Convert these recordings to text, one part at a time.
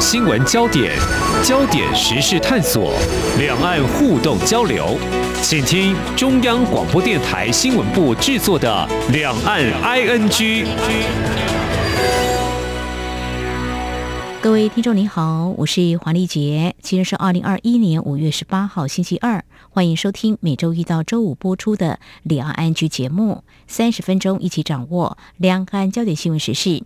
新闻焦点，焦点时事探索，两岸互动交流，请听中央广播电台新闻部制作的《两岸 ING》。各位听众您好，我是黄丽杰，今天是二零二一年五月十八号星期二，欢迎收听每周一到周五播出的《两岸 ING》节目，三十分钟一起掌握两岸焦点新闻时事。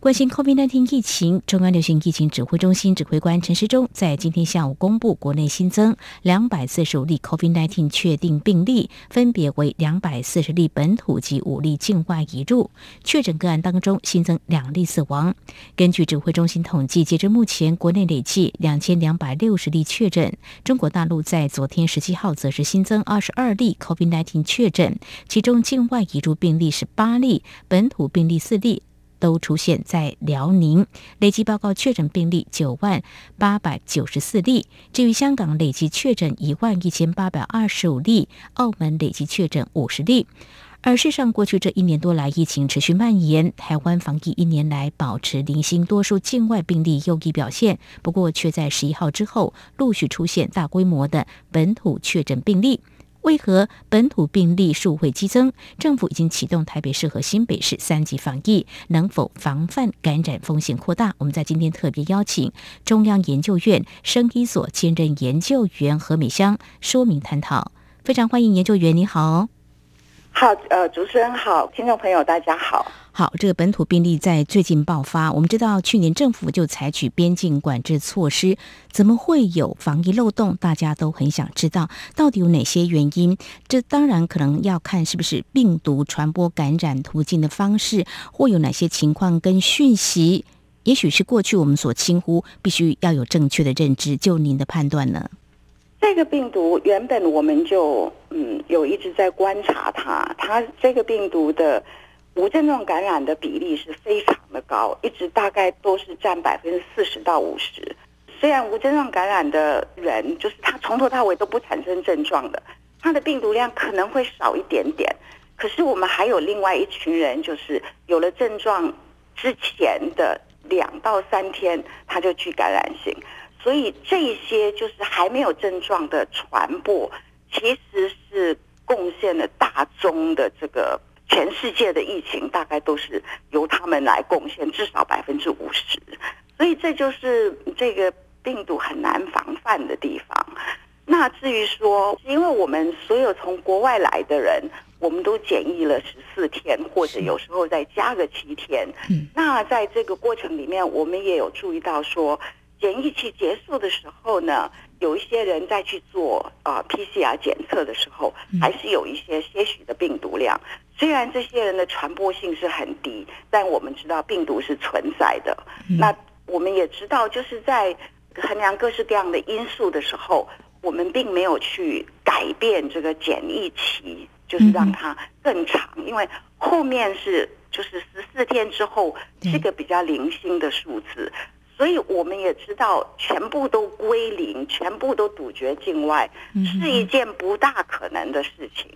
关心 COVID-19 疫情，中央流行疫情指挥中心指挥官陈时中在今天下午公布，国内新增两百四十五例 COVID-19 确定病例，分别为两百四十例本土及五例境外移入。确诊个案当中新增两例死亡。根据指挥中心统计，截至目前，国内累计两千两百六十例确诊。中国大陆在昨天十七号则是新增二十二例 COVID-19 确诊，其中境外移入病例是八例，本土病例四例。都出现在辽宁，累计报告确诊病例九万八百九十四例。至于香港，累计确诊一万一千八百二十五例；澳门累计确诊五十例。而事实上，过去这一年多来，疫情持续蔓延，台湾防疫一年来保持零星，多数境外病例优异表现。不过，却在十一号之后陆续出现大规模的本土确诊病例。为何本土病例数会激增？政府已经启动台北市和新北市三级防疫，能否防范感染风险扩大？我们在今天特别邀请中央研究院生医所兼任研究员何美香说明探讨。非常欢迎研究员，你好。好，呃，主持人好，听众朋友大家好。好，这个本土病例在最近爆发，我们知道去年政府就采取边境管制措施，怎么会有防疫漏洞？大家都很想知道到底有哪些原因。这当然可能要看是不是病毒传播感染途径的方式，或有哪些情况跟讯息，也许是过去我们所轻忽，必须要有正确的认知。就您的判断呢？这个病毒原本我们就嗯有一直在观察它，它这个病毒的无症状感染的比例是非常的高，一直大概都是占百分之四十到五十。虽然无症状感染的人就是他从头到尾都不产生症状的，他的病毒量可能会少一点点。可是我们还有另外一群人，就是有了症状之前的两到三天他就具感染性。所以这些就是还没有症状的传播，其实是贡献了大宗的这个全世界的疫情，大概都是由他们来贡献至少百分之五十。所以这就是这个病毒很难防范的地方。那至于说，因为我们所有从国外来的人，我们都检疫了十四天，或者有时候再加个七天。那在这个过程里面，我们也有注意到说。检疫期结束的时候呢，有一些人在去做啊 PCR 检测的时候，还是有一些些许的病毒量。虽然这些人的传播性是很低，但我们知道病毒是存在的。那我们也知道，就是在衡量各式各样的因素的时候，我们并没有去改变这个检疫期，就是让它更长，因为后面是就是十四天之后是个比较零星的数字。所以我们也知道，全部都归零，全部都杜绝境外，是一件不大可能的事情。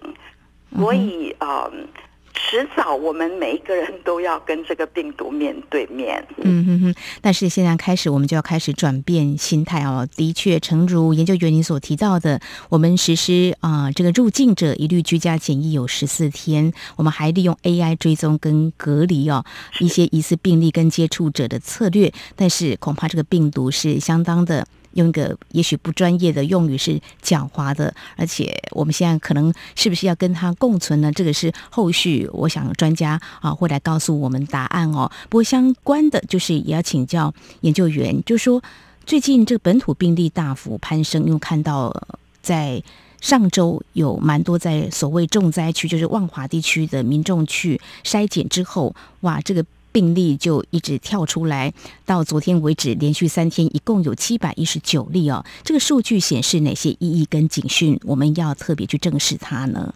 所以，嗯。迟早，我们每一个人都要跟这个病毒面对面。嗯哼哼，但是现在开始，我们就要开始转变心态哦。的确，诚如研究员您所提到的，我们实施啊、这个入境者一律居家检疫有十四天，我们还利用 AI 追踪跟隔离哦一些疑似病例跟接触者的策略，但是恐怕这个病毒是相当的。用一个也许不专业的用语是狡猾的，而且我们现在可能是不是要跟它共存呢？这个是后续我想专家啊会来告诉我们答案哦。不过相关的就是也要请教研究员，就说最近这个本土病例大幅攀升，因为看到在上周有蛮多在所谓重灾区，就是万华地区的民众去筛检之后，哇，这个。病例就一直跳出来，到昨天为止，连续三天一共有七百一十九例哦。这个数据显示哪些意义跟警讯？我们要特别去正视它呢？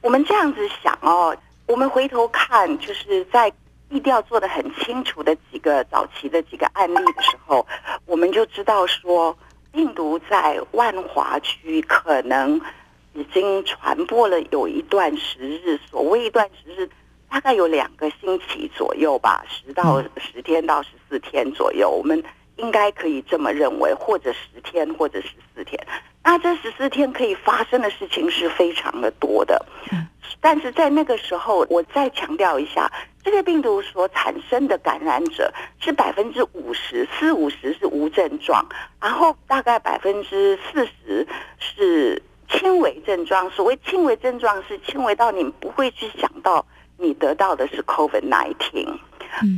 我们这样子想哦，我们回头看，就是在疫调做得很清楚的几个早期的几个案例的时候，我们就知道说，病毒在万华区可能已经传播了有一段时日，所谓一段时日。大概有两个星期左右吧，十到十天到十四天左右。我们应该可以这么认为，或者十天，或者十四天。那这十四天可以发生的事情是非常的多的。但是在那个时候，我再强调一下，这个病毒所产生的感染者是百分之五十，四五十是无症状，然后大概百分之四十是轻微症状。所谓轻微症状，是轻微到你不会去想到你得到的是 COVID nineteen，。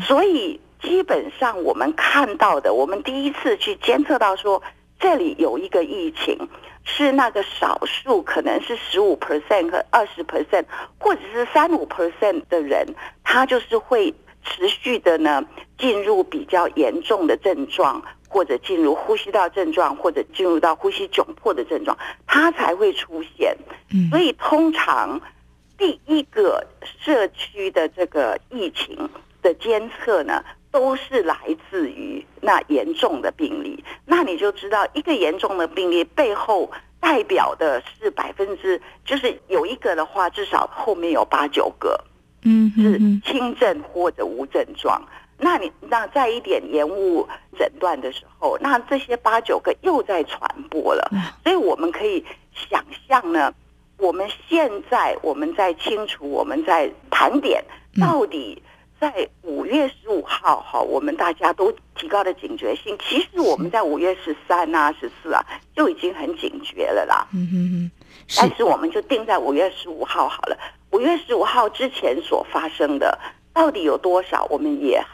所以基本上我们看到的，我们第一次去监测到说这里有一个疫情。是那个少数，可能是十五 percent 和二十 percent，或者是三五 percent 的人，他就是会持续的呢进入比较严重的症状，或者进入呼吸道症状，或者进入到呼吸窘迫的症状，他才会出现。所以通常第一个社区的这个疫情的监测呢，都是来自于那严重的病例，那你就知道一个严重的病例背后代表的是百分之，就是有一个的话，至少后面有八九个，嗯，是轻症或者无症状。那你那在一点延误诊断的时候，那这些八九个又在传播了，所以我们可以想象呢，我们现在我们在清楚，我们在盘点到底。在五月十五号，哈，我们大家都提高了警觉性。其实我们在五月十三啊、十四啊，就已经很警觉了啦。嗯嗯嗯。但是我们就定在五月十五号好了。五月十五号之前所发生的到底有多少，我们也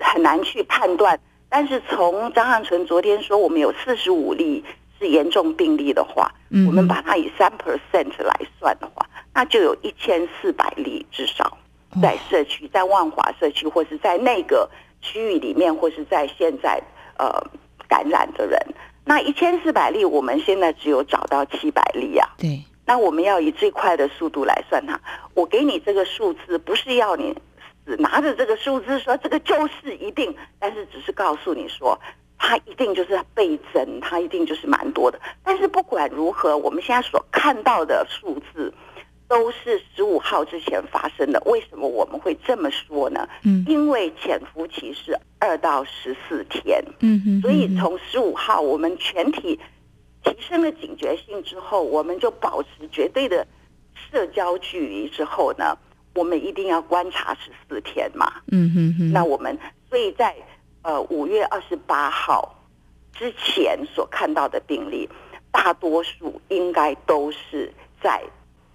很难去判断。但是从张汉纯昨天说，我们有四十五例是严重病例的话，我们把它以三 percent 来算的话，那就有一千四百例至少。在社区，在万华社区，或是在那个区域里面，或是在现在呃感染的人，那一千四百例，我们现在只有找到七百例啊。对，那我们要以最快的速度来算它。我给你这个数字，不是要你死拿着这个数字说这个就是一定，但是只是告诉你说它一定就是倍增，它一定就是蛮多的。但是不管如何，我们现在所看到的数字。都是十五号之前发生的，为什么我们会这么说呢？嗯，因为潜伏期是二到十四天，嗯嗯，所以从十五号我们全体提升了警觉性之后，我们就保持绝对的社交距离之后呢，我们一定要观察十四天嘛，嗯哼哼，那我们所以在呃五月二十八号之前所看到的病例，大多数应该都是在。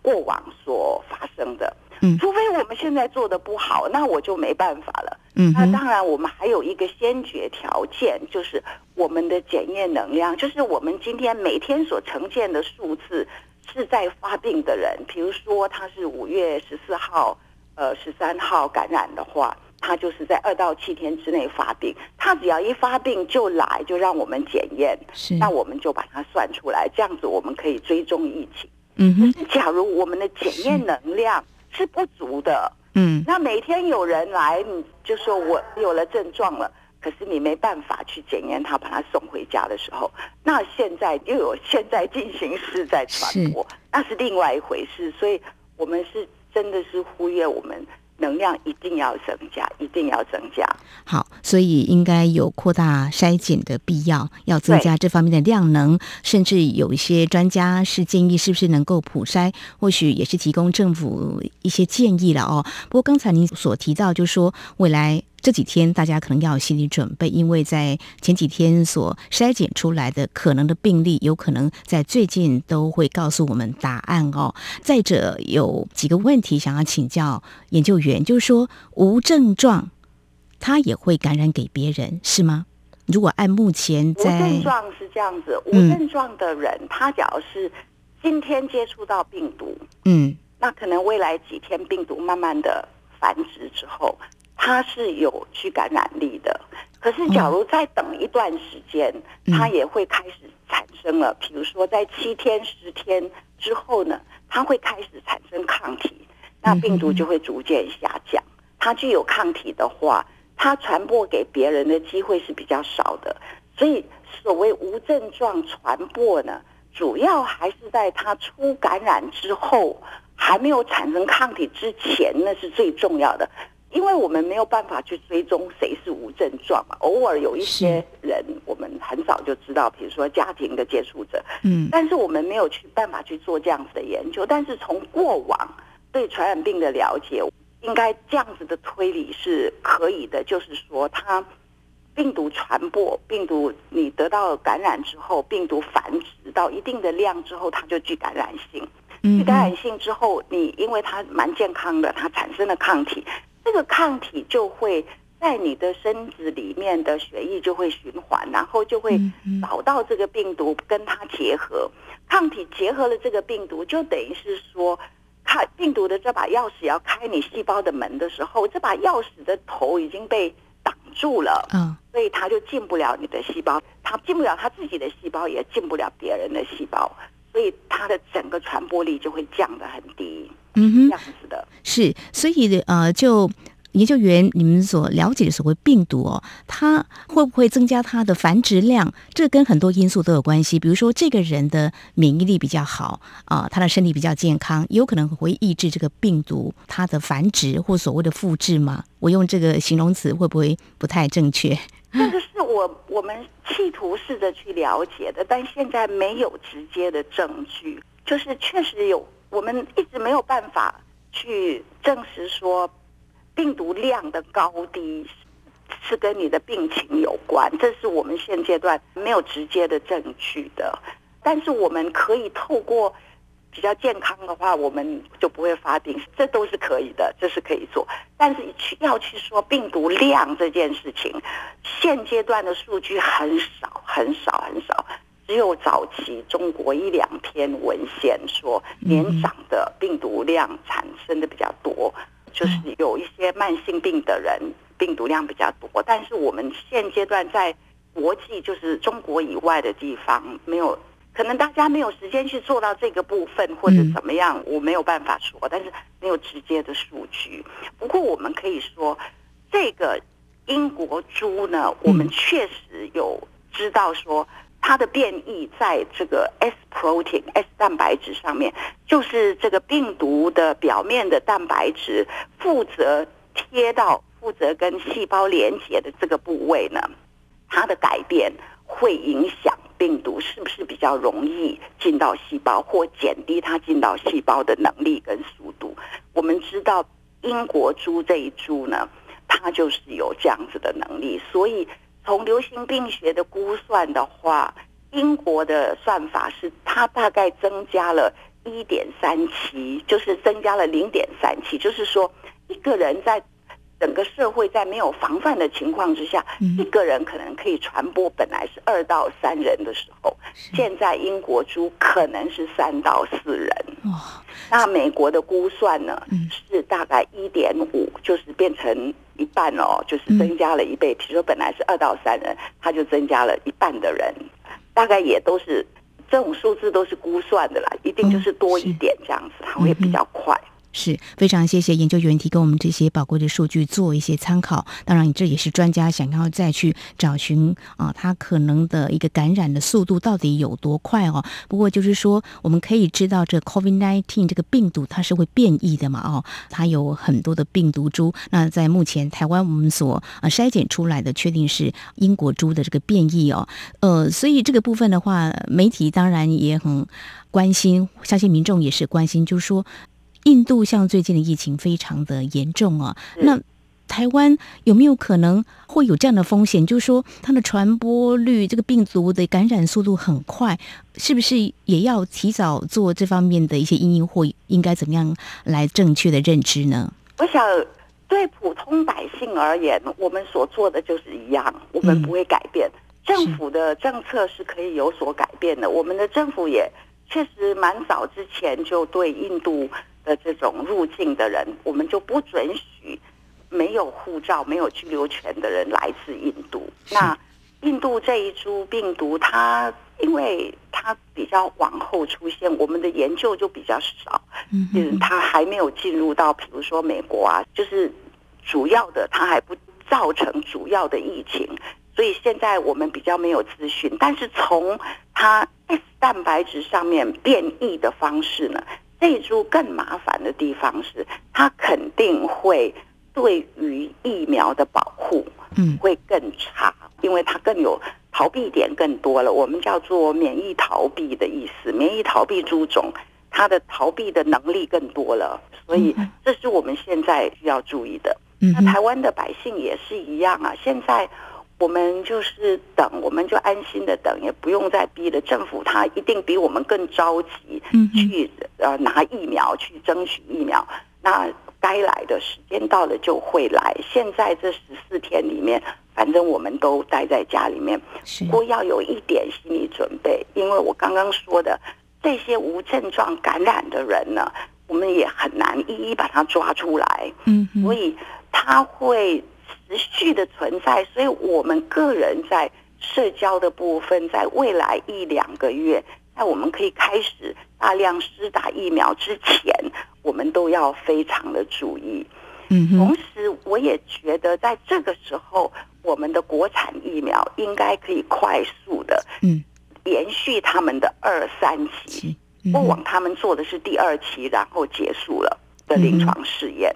过往所发生的，嗯，除非我们现在做的不好，那我就没办法了。嗯，那当然，我们还有一个先决条件，就是我们的检验能量，就是我们今天每天所呈现的数字是在发病的人，比如说他是五月十四号、呃十三号感染的话，他就是在二到七天之内发病，他只要一发病就来，就让我们检验，是，那我们就把它算出来，这样子我们可以追踪疫情。嗯哼，假如我们的检验能量是不足的，嗯，那每天有人来，你就说我有了症状了，可是你没办法去检验他，把他送回家的时候，那现在又有现在进行式在传播，那是另外一回事。所以，我们是真的是呼吁我们。能量一定要增加，一定要增加。好，所以应该有扩大筛检的必要，要增加这方面的量能。甚至有一些专家是建议，是不是能够普筛？或许也是提供政府一些建议了哦。不过刚才您所提到，就是说未来。这几天大家可能要有心理准备，因为在前几天所筛检出来的可能的病例，有可能在最近都会告诉我们答案哦。再者，有几个问题想要请教研究员，就是说无症状，他也会感染给别人是吗？如果按目前在无症状是这样子，无症状的人，嗯、他只要是今天接触到病毒，嗯，那可能未来几天病毒慢慢的繁殖之后。它是有去感染力的，可是假如再等一段时间，它也会开始产生了。比如说在七天、十天之后呢，它会开始产生抗体，那病毒就会逐渐下降。它具有抗体的话，它传播给别人的机会是比较少的。所以所谓无症状传播呢，主要还是在它初感染之后，还没有产生抗体之前，那是最重要的。因为我们没有办法去追踪谁是无症状嘛，偶尔有一些人我们很早就知道，比如说家庭的接触者，嗯，但是我们没有去办法去做这样子的研究。但是从过往对传染病的了解，应该这样子的推理是可以的，就是说它。病毒传播，病毒你得到感染之后，病毒繁殖到一定的量之后，它就具感染性。具感染性之后，你因为它蛮健康的，它产生了抗体，这个抗体就会在你的身子里面的血液就会循环，然后就会找到这个病毒跟它结合。抗体结合了这个病毒，就等于是说，开病毒的这把钥匙要开你细胞的门的时候，这把钥匙的头已经被挡住了。嗯。所以它就进不了你的细胞，它进不了它自己的细胞，也进不了别人的细胞，所以它的整个传播力就会降得很低。嗯哼，这样子的。是，所以呃，就。研究员，你们所了解的所谓病毒哦，它会不会增加它的繁殖量？这跟很多因素都有关系。比如说，这个人的免疫力比较好啊，他的身体比较健康，有可能会抑制这个病毒它的繁殖或所谓的复制吗？我用这个形容词会不会不太正确？这是我我们企图试着去了解的，但现在没有直接的证据，就是确实有，我们一直没有办法去证实说。病毒量的高低是跟你的病情有关，这是我们现阶段没有直接的证据的。但是我们可以透过比较健康的话，我们就不会发病，这都是可以的，这是可以做。但是去要去说病毒量这件事情，现阶段的数据很少很少很少，只有早期中国一两篇文献说年长的病毒量产生的比较多。就是有一些慢性病的人病毒量比较多，但是我们现阶段在国际，就是中国以外的地方没有，可能大家没有时间去做到这个部分或者怎么样，我没有办法说，但是没有直接的数据。不过我们可以说，这个英国猪呢，我们确实有知道说。它的变异在这个 S protein S 蛋白质上面，就是这个病毒的表面的蛋白质负责贴到负责跟细胞连接的这个部位呢，它的改变会影响病毒是不是比较容易进到细胞，或减低它进到细胞的能力跟速度。我们知道英国猪这一株呢，它就是有这样子的能力，所以。从流行病学的估算的话，英国的算法是它大概增加了一点三七，就是增加了零点三七，就是说一个人在整个社会在没有防范的情况之下，一个人可能可以传播本来是二到三人的时候，现在英国猪可能是三到四人。那美国的估算呢是大概一点五，就是变成。一半哦，就是增加了一倍。比如说，本来是二到三人，他就增加了一半的人，大概也都是这种数字都是估算的啦，一定就是多一点这样子，它会比较快。是非常谢谢研究员提供我们这些宝贵的数据做一些参考。当然，这也是专家想要再去找寻啊，它可能的一个感染的速度到底有多快哦。不过就是说，我们可以知道这 COVID-19 这个病毒它是会变异的嘛哦，它有很多的病毒株。那在目前台湾我们所啊筛检出来的，确定是英国猪的这个变异哦。呃，所以这个部分的话，媒体当然也很关心，相信民众也是关心，就是说。印度像最近的疫情非常的严重啊，那台湾有没有可能会有这样的风险？就是说它的传播率，这个病毒的感染速度很快，是不是也要提早做这方面的一些应应，或应该怎么样来正确的认知呢？我想对普通百姓而言，我们所做的就是一样，我们不会改变。嗯、政府的政策是可以有所改变的，我们的政府也确实蛮早之前就对印度。的这种入境的人，我们就不准许没有护照、没有居留权的人来自印度。那印度这一株病毒，它因为它比较往后出现，我们的研究就比较少。嗯，它还没有进入到，比如说美国啊，就是主要的，它还不造成主要的疫情，所以现在我们比较没有资讯。但是从它 S 蛋白质上面变异的方式呢？这一株更麻烦的地方是，它肯定会对于疫苗的保护，嗯，会更差，因为它更有逃避点更多了，我们叫做免疫逃避的意思。免疫逃避株种，它的逃避的能力更多了，所以这是我们现在需要注意的。那台湾的百姓也是一样啊，现在我们就是等，我们就安心的等，也不用再逼了。政府他一定比我们更着急去呃拿疫苗，去争取疫苗。那该来的时间到了就会来。现在这十四天里面，反正我们都待在家里面，不过要有一点心理准备，因为我刚刚说的这些无症状感染的人呢，我们也很难一一把他抓出来。嗯，所以。他会持续的存在，所以我们个人在社交的部分，在未来一两个月，在我们可以开始大量施打疫苗之前，我们都要非常的注意。嗯，同时我也觉得，在这个时候，我们的国产疫苗应该可以快速的，嗯，延续他们的二三期。过往他们做的是第二期，然后结束了的临床试验。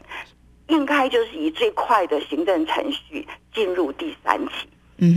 应该就是以最快的行政程序进入第三期，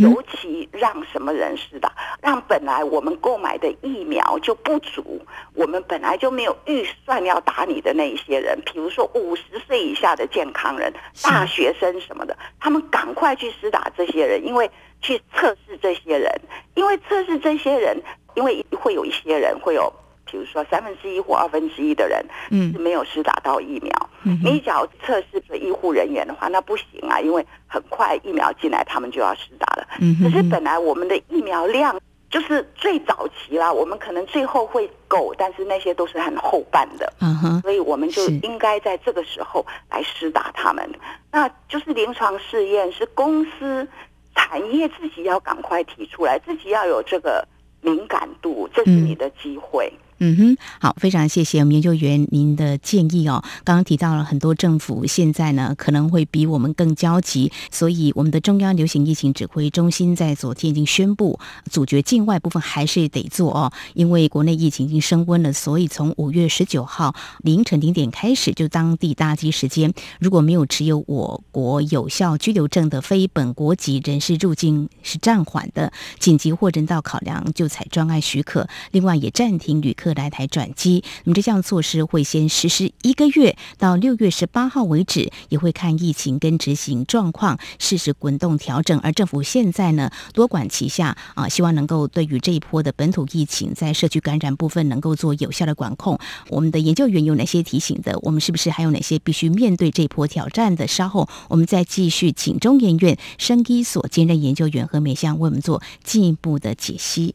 尤其让什么人施打，让本来我们购买的疫苗就不足，我们本来就没有预算要打你的那一些人，比如说五十岁以下的健康人、大学生什么的，他们赶快去施打这些人，因为去测试这些人，因为测试这些人，因为会有一些人会有。比如说三分之一或二分之一的人嗯是没有施打到疫苗，嗯、你只要测试的医护人员的话，那不行啊，因为很快疫苗进来，他们就要施打了。嗯可是本来我们的疫苗量就是最早期啦，我们可能最后会够，但是那些都是很后半的，嗯哼所以我们就应该在这个时候来施打他们。那就是临床试验是公司产业自己要赶快提出来，自己要有这个敏感度，这是你的机会。嗯嗯哼，好，非常谢谢我们研究员您的建议哦。刚刚提到了很多政府现在呢可能会比我们更焦急，所以我们的中央流行疫情指挥中心在昨天已经宣布，阻绝境外部分还是得做哦，因为国内疫情已经升温了，所以从五月十九号凌晨零点开始，就当地搭机时间，如果没有持有我国有效居留证的非本国籍人士入境是暂缓的，紧急或人道考量就采专案许可，另外也暂停旅客。来台转机，那么这项措施会先实施一个月，到六月十八号为止，也会看疫情跟执行状况，适时滚动调整。而政府现在呢，多管齐下啊，希望能够对于这一波的本土疫情，在社区感染部分能够做有效的管控。我们的研究员有哪些提醒的？我们是不是还有哪些必须面对这一波挑战的？稍后我们再继续请中研院生医所兼任研究员何美香为我们做进一步的解析。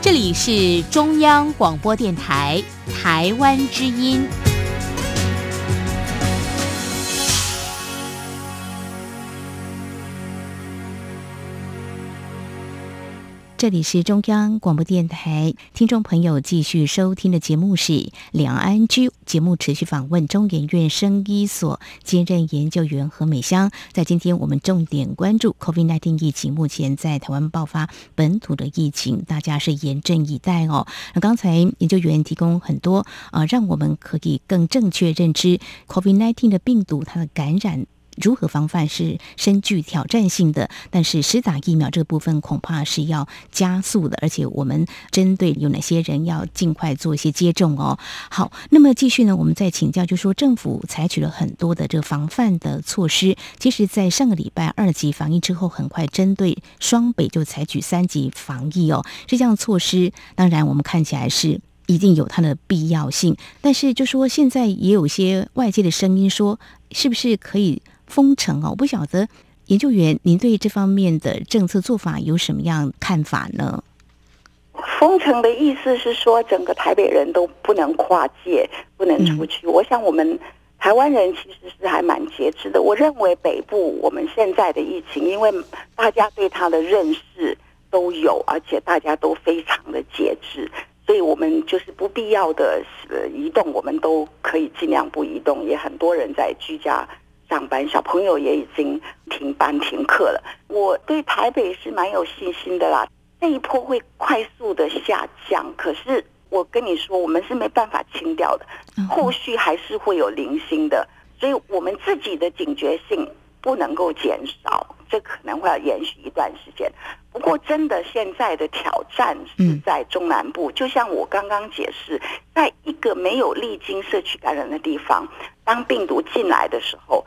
这里是中央广播电台台湾之音。这里是中央广播电台，听众朋友继续收听的节目是两岸居节目，持续访问中研院生医所兼任研究员何美香。在今天，我们重点关注 COVID-19 疫情，目前在台湾爆发本土的疫情，大家是严阵以待哦。那刚才研究员提供很多啊、让我们可以更正确认知 COVID-19 的病毒它的感染。如何防范是深具挑战性的，但是施打疫苗这个部分恐怕是要加速的，而且我们针对有哪些人要尽快做一些接种哦。好，那么继续呢，我们再请教，就是说政府采取了很多的这个防范的措施，其实，在上个礼拜二级防疫之后，很快针对双北就采取三级防疫哦。这项措施当然我们看起来是。一定有它的必要性。但是就说现在也有些外界的声音说，是不是可以封城哦？我不晓得研究员，您对这方面的政策做法有什么样看法呢？封城的意思是说，整个台北人都不能跨界，不能出去。我想我们台湾人其实是还蛮节制的。我认为北部我们现在的疫情，因为大家对它的认识都有，而且大家都非常的节制，所以我们就是不必要的呃移动，我们都可以尽量不移动。也很多人在居家上班，小朋友也已经停班停课了。我对台北是蛮有信心的啦。那一波会快速的下降，可是我跟你说，我们是没办法清掉的，后续还是会有零星的，所以我们自己的警觉性不能够减少，这可能会要延续一段时间。不过，真的现在的挑战是在中南部，就像我刚刚解释，在一个没有历经社区感染的地方，当病毒进来的时候。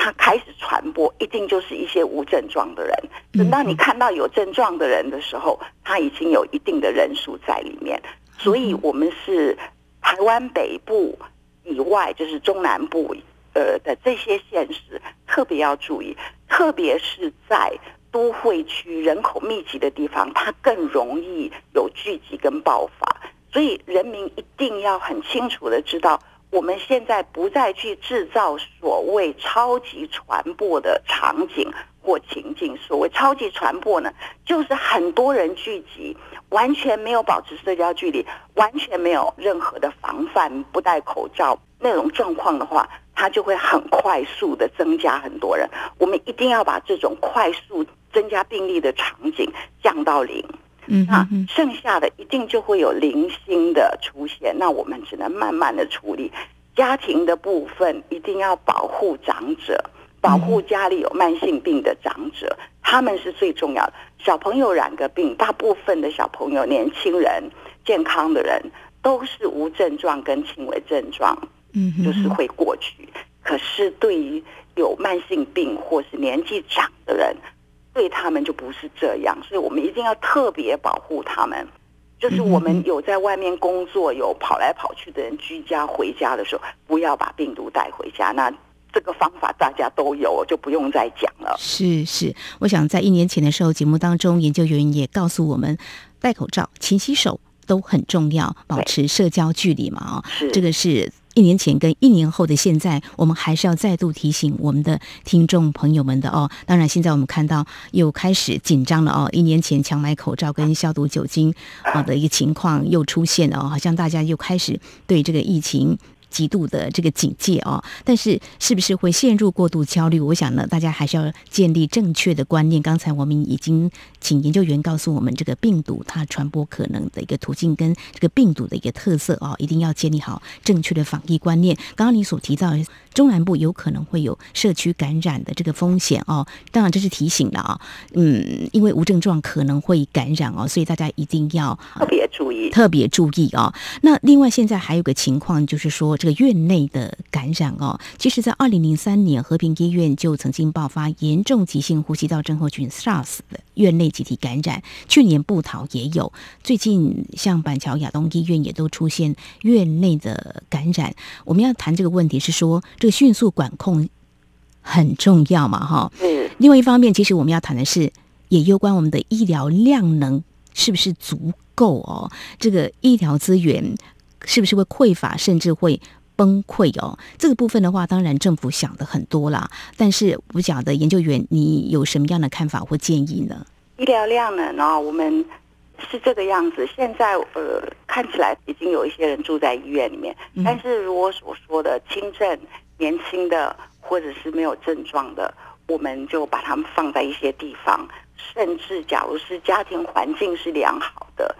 它开始传播，一定就是一些无症状的人。等到你看到有症状的人的时候，他已经有一定的人数在里面。所以，我们是台湾北部以外，就是中南部呃的这些县市特别要注意，特别是在都会区人口密集的地方，它更容易有聚集跟爆发。所以，人民一定要很清楚的知道。我们现在不再去制造所谓超级传播的场景或情境。所谓超级传播呢，就是很多人聚集，完全没有保持社交距离，完全没有任何的防范，不戴口罩那种状况的话，它就会很快速的增加很多人。我们一定要把这种快速增加病例的场景降到零。嗯，那剩下的一定就会有零星的出现，那我们只能慢慢的处理。家庭的部分一定要保护长者，保护家里有慢性病的长者，他们是最重要的。小朋友染个病，大部分的小朋友、年轻人、健康的人都是无症状跟轻微症状，嗯，就是会过去。可是对于有慢性病或是年纪长的人，对他们就不是这样，所以我们一定要特别保护他们。就是我们有在外面工作、有跑来跑去的人，居家回家的时候，不要把病毒带回家。那这个方法大家都有，就不用再讲了。是是，我想在一年前的时候，节目当中，研究员也告诉我们，戴口罩、勤洗手都很重要，保持社交距离嘛。啊，这个是。一年前跟一年后的现在，我们还是要再度提醒我们的听众朋友们的哦。当然，现在我们看到又开始紧张了哦。一年前强买口罩跟消毒酒精啊的一个情况又出现了哦，好像大家又开始对这个疫情。极度的这个警戒哦，但是是不是会陷入过度焦虑？我想呢，大家还是要建立正确的观念。刚才我们已经请研究员告诉我们，这个病毒它传播可能的一个途径跟这个病毒的一个特色哦，一定要建立好正确的防疫观念。刚刚你所提到中南部有可能会有社区感染的这个风险哦，当然这是提醒了啊，嗯，因为无症状可能会感染哦，所以大家一定要特别注意，特别注意哦。那另外现在还有个情况就是说。这个院内的感染哦，其实，在二零零三年和平医院就曾经爆发严重急性呼吸道症候群 SARS 的院内集体感染。去年布桃也有，最近像板桥亚东医院也都出现院内的感染。我们要谈这个问题是说，这个迅速管控很重要嘛？哈，嗯。另外一方面，其实我们要谈的是，也攸关我们的医疗量能是不是足够哦？这个医疗资源。是不是会匮乏，甚至会崩溃哦？这个部分的话，当然政府想的很多啦。但是我讲的研究员，你有什么样的看法或建议呢？医疗量呢？呢，我们是这个样子。现在呃，看起来已经有一些人住在医院里面，嗯、但是如我所说的轻症、年轻的或者是没有症状的，我们就把他们放在一些地方，甚至假如是家庭环境是良好的。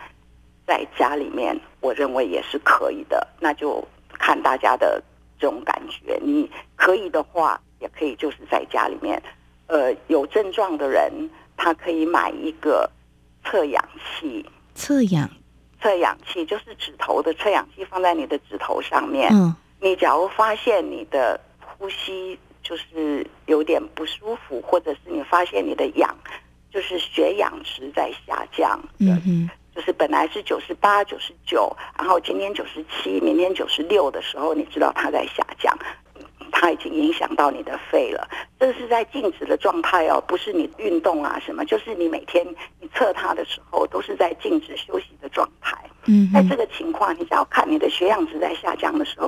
在家里面，我认为也是可以的。那就看大家的这种感觉。你可以的话，也可以就是在家里面。呃，有症状的人，他可以买一个测氧器。测氧，测氧器就是指头的测氧器，放在你的指头上面。嗯。你假如发现你的呼吸就是有点不舒服，或者是你发现你的氧就是血氧值在下降。嗯嗯。就是本来是九十八、九十九，然后今天九十七，明天九十六的时候，你知道它在下降。它已经影响到你的肺了，这是在静止的状态哦，不是你运动啊什么，就是你每天你测它的时候都是在静止休息的状态。嗯，在这个情况，你只要看你的血氧值在下降的时候，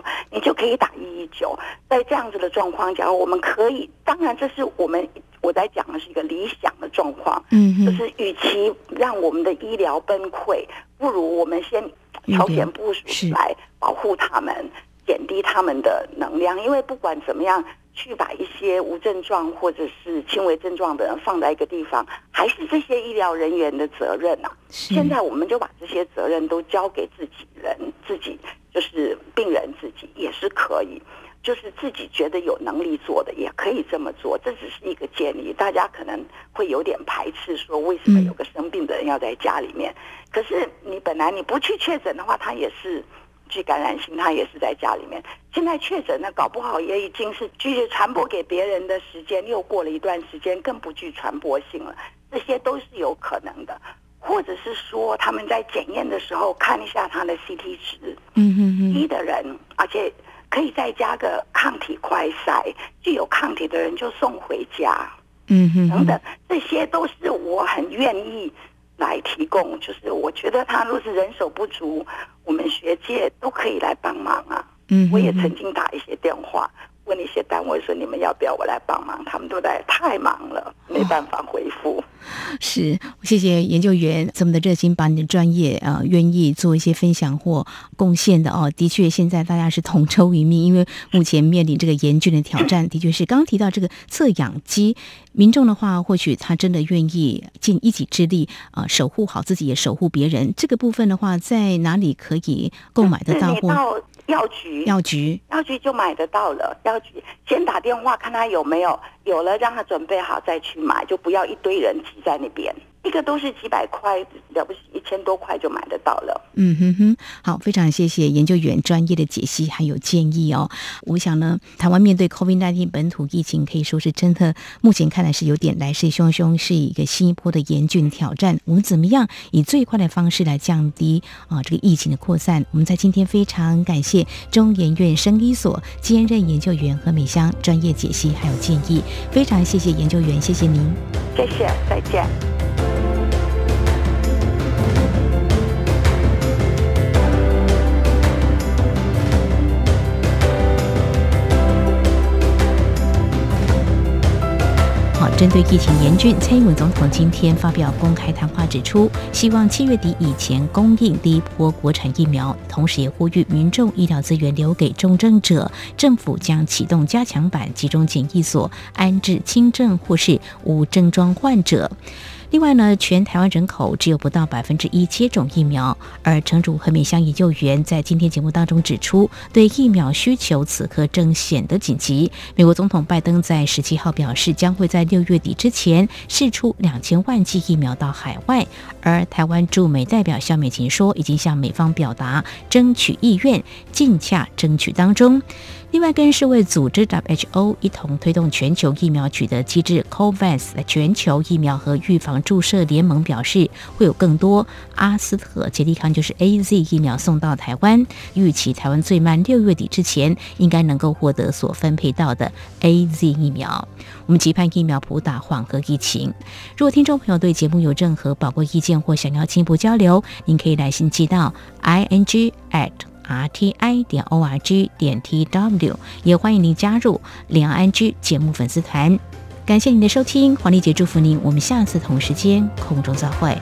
可以打一一九。在这样子的状况下，我们可以，当然这是我们我在讲的是一个理想的状况。嗯，就是与其让我们的医疗崩溃，不如我们先朝前部署来保护他们。减低他们的能量，因为不管怎么样，去把一些无症状或者是轻微症状的人放在一个地方，还是这些医疗人员的责任呐、啊。现在我们就把这些责任都交给自己人，自己就是病人自己也是可以，就是自己觉得有能力做的也可以这么做。这只是一个建议，大家可能会有点排斥，说为什么有个生病的人要在家里面？可是你本来你不去确诊的话，他也是。具感染性，他也是在家里面。现在确诊呢，搞不好也已经是具传播给别人的时间又过了一段时间，更不具传播性了。这些都是有可能的，或者是说他们在检验的时候看一下他的 CT 值，嗯嗯嗯，低的人，而且可以再加个抗体快筛，具有抗体的人就送回家，嗯嗯，等等，这些都是我很愿意。来提供，就是我觉得他若是人手不足，我们学界都可以来帮忙啊。嗯，我也曾经打一些电话。问一些单位说，你们要不要我来帮忙？他们都在太忙了，没办法回复。哦、是，谢谢研究员这么的热心，把你的专业啊、呃，愿意做一些分享或贡献的哦。的确，现在大家是同舟一命，因为目前面临这个严峻的挑战，的确是刚刚提到这个测氧机，民众的话，或许他真的愿意尽一己之力啊、呃，守护好自己，也守护别人。这个部分的话，在哪里可以购买得到？或药局，药局，药局就买得到了。药局先打电话看他有没有，有了让他准备好再去买，就不要一堆人挤在那边。一个都是几百块，了不起一千多块就买得到了。嗯哼哼，好，非常谢谢研究员专业的解析还有建议哦。我想呢，台湾面对 COVID-19 本土疫情可以说是真的，目前看来是有点来势汹汹，是一个新一波的严峻挑战。我们怎么样以最快的方式来降低啊这个疫情的扩散？我们在今天非常感谢中研院生医所兼任研究员何美香专业解析还有建议，非常谢谢研究员，谢谢您，谢谢，再见。针对疫情严峻，蔡英文总统今天发表公开谈话，指出希望七月底以前供应第一波国产疫苗，同时也呼吁民众医疗资源留给重症者，政府将启动加强版集中检疫所，安置轻症或是无症状患者。另外呢，全台湾人口只有不到百分之一接种疫苗，而城主和美香研究员在今天节目当中指出，对疫苗需求此刻正显得紧急。美国总统拜登在十七号表示，将会在六月底之前试出两千万剂疫苗到海外，而台湾驻美代表肖美琴说，已经向美方表达争取意愿，尽洽争取当中。另外，跟世卫组织 WHO 一同推动全球疫苗取得机制 COVAX 的全球疫苗和预防注射联盟表示，会有更多阿斯特捷利康就是 AZ 疫苗送到台湾，预期台湾最慢六月底之前应该能够获得所分配到的 AZ 疫苗。我们期盼疫苗普打，缓和疫情。如果听众朋友对节目有任何宝贵意见或想要进一步交流，您可以来信寄到 ing at r t i 点 o r g 点 t w，也欢迎您加入两岸居节目粉丝团。感谢您的收听，黄丽姐祝福您，我们下次同时间空中再会。